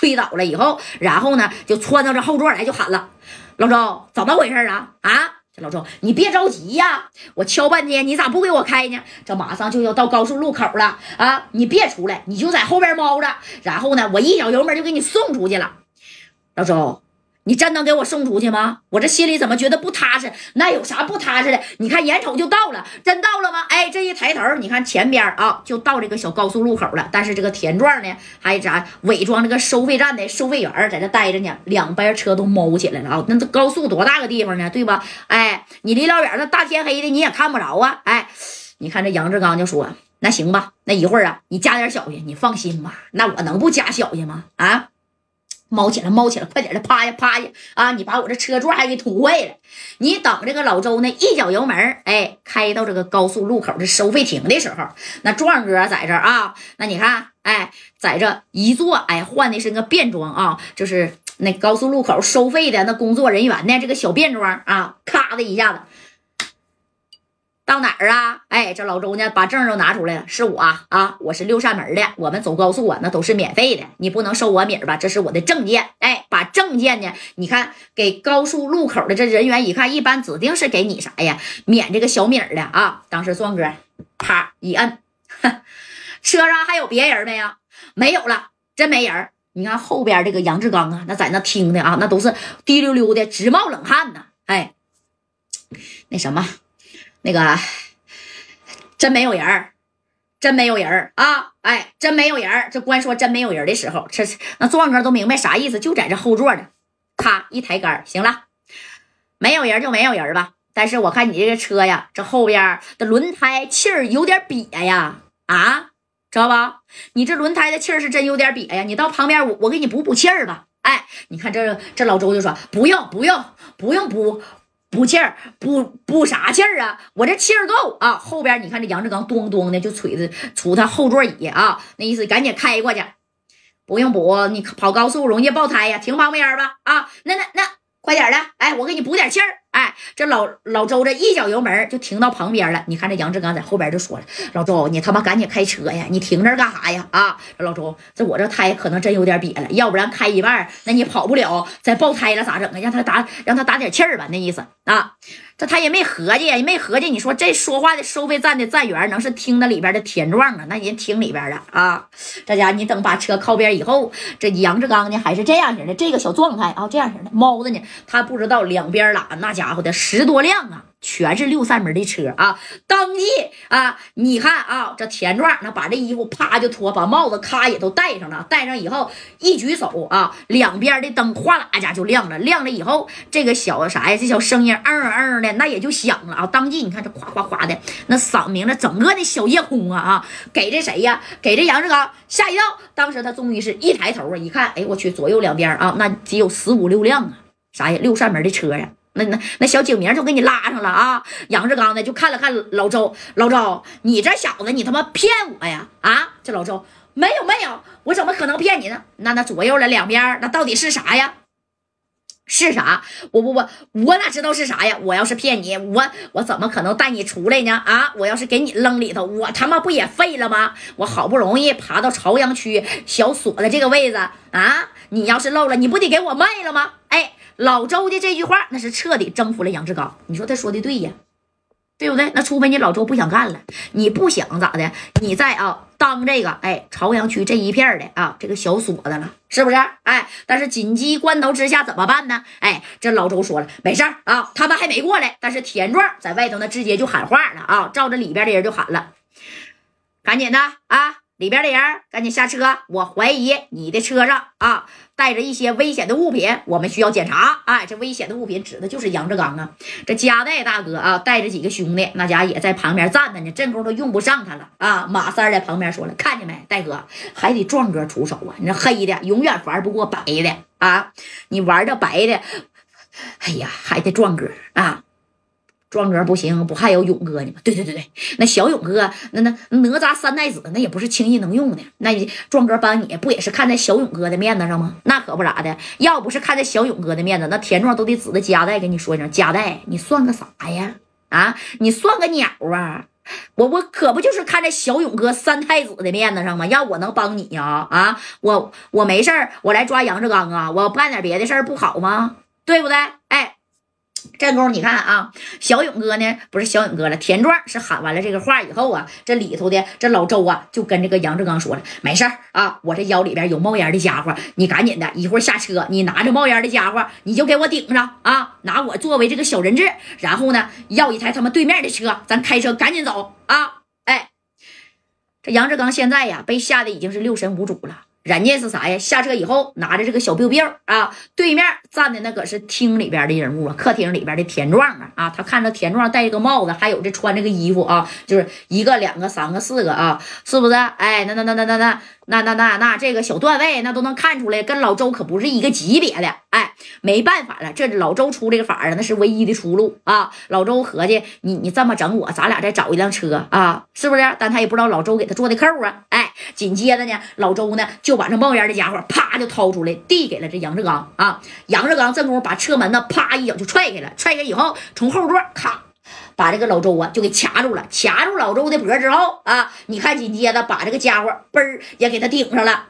推倒了以后，然后呢就窜到这后座来，就喊了：“老周，怎么回事啊？啊！”老周，你别着急呀，我敲半天，你咋不给我开呢？这马上就要到高速路口了啊！你别出来，你就在后边猫着，然后呢，我一脚油门就给你送出去了。老周。你真能给我送出去吗？我这心里怎么觉得不踏实？那有啥不踏实的？你看眼瞅就到了，真到了吗？哎，这一抬头，你看前边啊，就到这个小高速路口了。但是这个田壮呢，还咋伪装这个收费站的收费员在这待着呢。两边车都猫起来了啊！那这高速多大个地方呢？对吧？哎，你离老远那大天黑的你也看不着啊！哎，你看这杨志刚就说：“那行吧，那一会儿啊，你加点小心。你放心吧，那我能不加小心吗？啊？”猫起来，猫起来，快点的，趴下，趴下啊！你把我这车座还给捅坏了。你等这个老周呢，一脚油门，哎，开到这个高速路口的收费亭的时候，那壮哥在这啊，那你看，哎，在这一坐，哎，换的是个便装啊，就是那高速路口收费的那工作人员呢，这个小便装啊，咔的一下子。到哪儿啊？哎，这老周呢，把证都拿出来了，是我啊，我是六扇门的，我们走高速啊，那都是免费的，你不能收我米儿吧？这是我的证件，哎，把证件呢，你看给高速路口的这人员一看，一般指定是给你啥呀？免这个小米儿的啊。当时壮哥啪一摁，车上还有别人没呀？没有了，真没人。你看后边这个杨志刚啊，那在那听的啊，那都是滴溜溜的直冒冷汗呢。哎，那什么。那个真没有人儿，真没有人儿啊！哎，真没有人儿。这官说真没有人的时候，这那壮哥都明白啥意思，就在这后座呢。咔一抬杆，行了，没有人就没有人吧。但是我看你这个车呀，这后边的轮胎气儿有点瘪呀，啊，知道吧？你这轮胎的气儿是真有点瘪呀。你到旁边，我我给你补补气儿吧。哎，你看这这老周就说不用不用不用补。补气儿，补补啥气儿啊？我这气儿够啊！后边你看这杨志刚咚咚的就捶着杵他后座椅啊，那意思赶紧开过去，不用补，你跑高速容易爆胎呀，停旁边吧啊！那那那。快点的，哎，我给你补点气儿，哎，这老老周这一脚油门就停到旁边了。你看这杨志刚在后边就说了：“老周，你他妈赶紧开车呀，你停这干啥呀？啊，老周，这我这胎可能真有点瘪了，要不然开一半，那你跑不了，再爆胎了咋整啊？让他打，让他打点气儿吧，那意思啊。”这他也没合计，也没合计。你说这说话的收费站的站员能是听那里边的田壮啊？那人听里边的啊。这家你等把车靠边以后，这杨志刚呢还是这样式的，这个小状态啊，这样式的猫子呢，他不知道两边拉那家家伙的十多辆啊。全是六扇门的车啊！当即啊，你看啊，这田壮那把这衣服啪就脱，把帽子咔也都戴上了。戴上以后一举手啊，两边的灯哗啦一下就亮了。亮了以后，这个小啥呀？这小声音嗯嗯的，那也就响了啊！当即你看这哗哗哗的，那嗓明了整个的小夜空啊啊！给这谁呀？给这杨志刚吓一跳。当时他终于是一抬头啊，一看，哎我去，左右两边啊，那只有十五六辆啊，啥呀？六扇门的车呀！那那那小警明就给你拉上了啊！杨志刚呢就看了看老周，老周，你这小子你他妈骗我呀！啊，这老周没有没有，我怎么可能骗你呢？那那左右了两边那到底是啥呀？是啥？我我我我哪知道是啥呀？我要是骗你，我我怎么可能带你出来呢？啊！我要是给你扔里头，我他妈不也废了吗？我好不容易爬到朝阳区小锁的这个位置啊！你要是漏了，你不得给我卖了吗？哎。老周的这句话，那是彻底征服了杨志刚。你说他说的对呀，对不对？那除非你老周不想干了，你不想咋的？你在啊当这个哎朝阳区这一片的啊这个小锁的了，是不是？哎，但是紧急关头之下怎么办呢？哎，这老周说了，没事啊，他们还没过来，但是田壮在外头呢，直接就喊话了啊，照着里边的人就喊了，赶紧的啊！里边的人赶紧下车！我怀疑你的车上啊带着一些危险的物品，我们需要检查。哎，这危险的物品指的就是杨志刚啊，这加代大哥啊带着几个兄弟，那家也在旁边站着呢。这功夫用不上他了啊！马三在旁边说了：“看见没，戴哥，还得壮哥出手啊！你这黑的永远玩不过白的啊！你玩的白的，哎呀，还得壮哥啊！”壮哥不行，不还有勇哥呢吗？对对对对，那小勇哥，那那哪吒三太子，那也不是轻易能用的。那壮哥帮你不也是看在小勇哥的面子上吗？那可不咋的，要不是看在小勇哥的面子，那田壮都得指着夹带跟你说一声：夹带，你算个啥呀？啊，你算个鸟啊！我我可不就是看在小勇哥三太子的面子上吗？要我能帮你呀？啊，我我没事儿，我来抓杨志刚啊，我办点别的事儿不好吗？对不对？哎。战功你看啊，小勇哥呢不是小勇哥了，田壮是喊完了这个话以后啊，这里头的这老周啊就跟这个杨志刚说了，没事啊，我这腰里边有冒烟的家伙，你赶紧的，一会儿下车，你拿着冒烟的家伙，你就给我顶上啊，拿我作为这个小人质，然后呢要一台他们对面的车，咱开车赶紧走啊！哎，这杨志刚现在呀被吓得已经是六神无主了。人家是啥呀？下车以后拿着这个小 biu biu 啊，对面站的那可是厅里边的人物啊，客厅里边的田壮啊啊，他看着田壮戴一个帽子，还有这穿这个衣服啊，就是一个、两个、三个、四个啊，是不是？哎，那那那那那那那那那那这个小段位那都能看出来，跟老周可不是一个级别的。哎，没办法了，这老周出这个法儿，那是唯一的出路啊。老周合计，你你这么整我，咱俩再找一辆车啊，是不是？但他也不知道老周给他做的扣啊。哎，紧接着呢，老周呢就。就把这冒烟的家伙啪就掏出来，递给了这杨志刚啊！杨志刚这功夫把车门呢啪一脚就踹开了，踹开以后从后座咔把这个老周啊就给卡住了，卡住老周的脖之后啊，你看紧接着把这个家伙嘣儿也给他顶上了。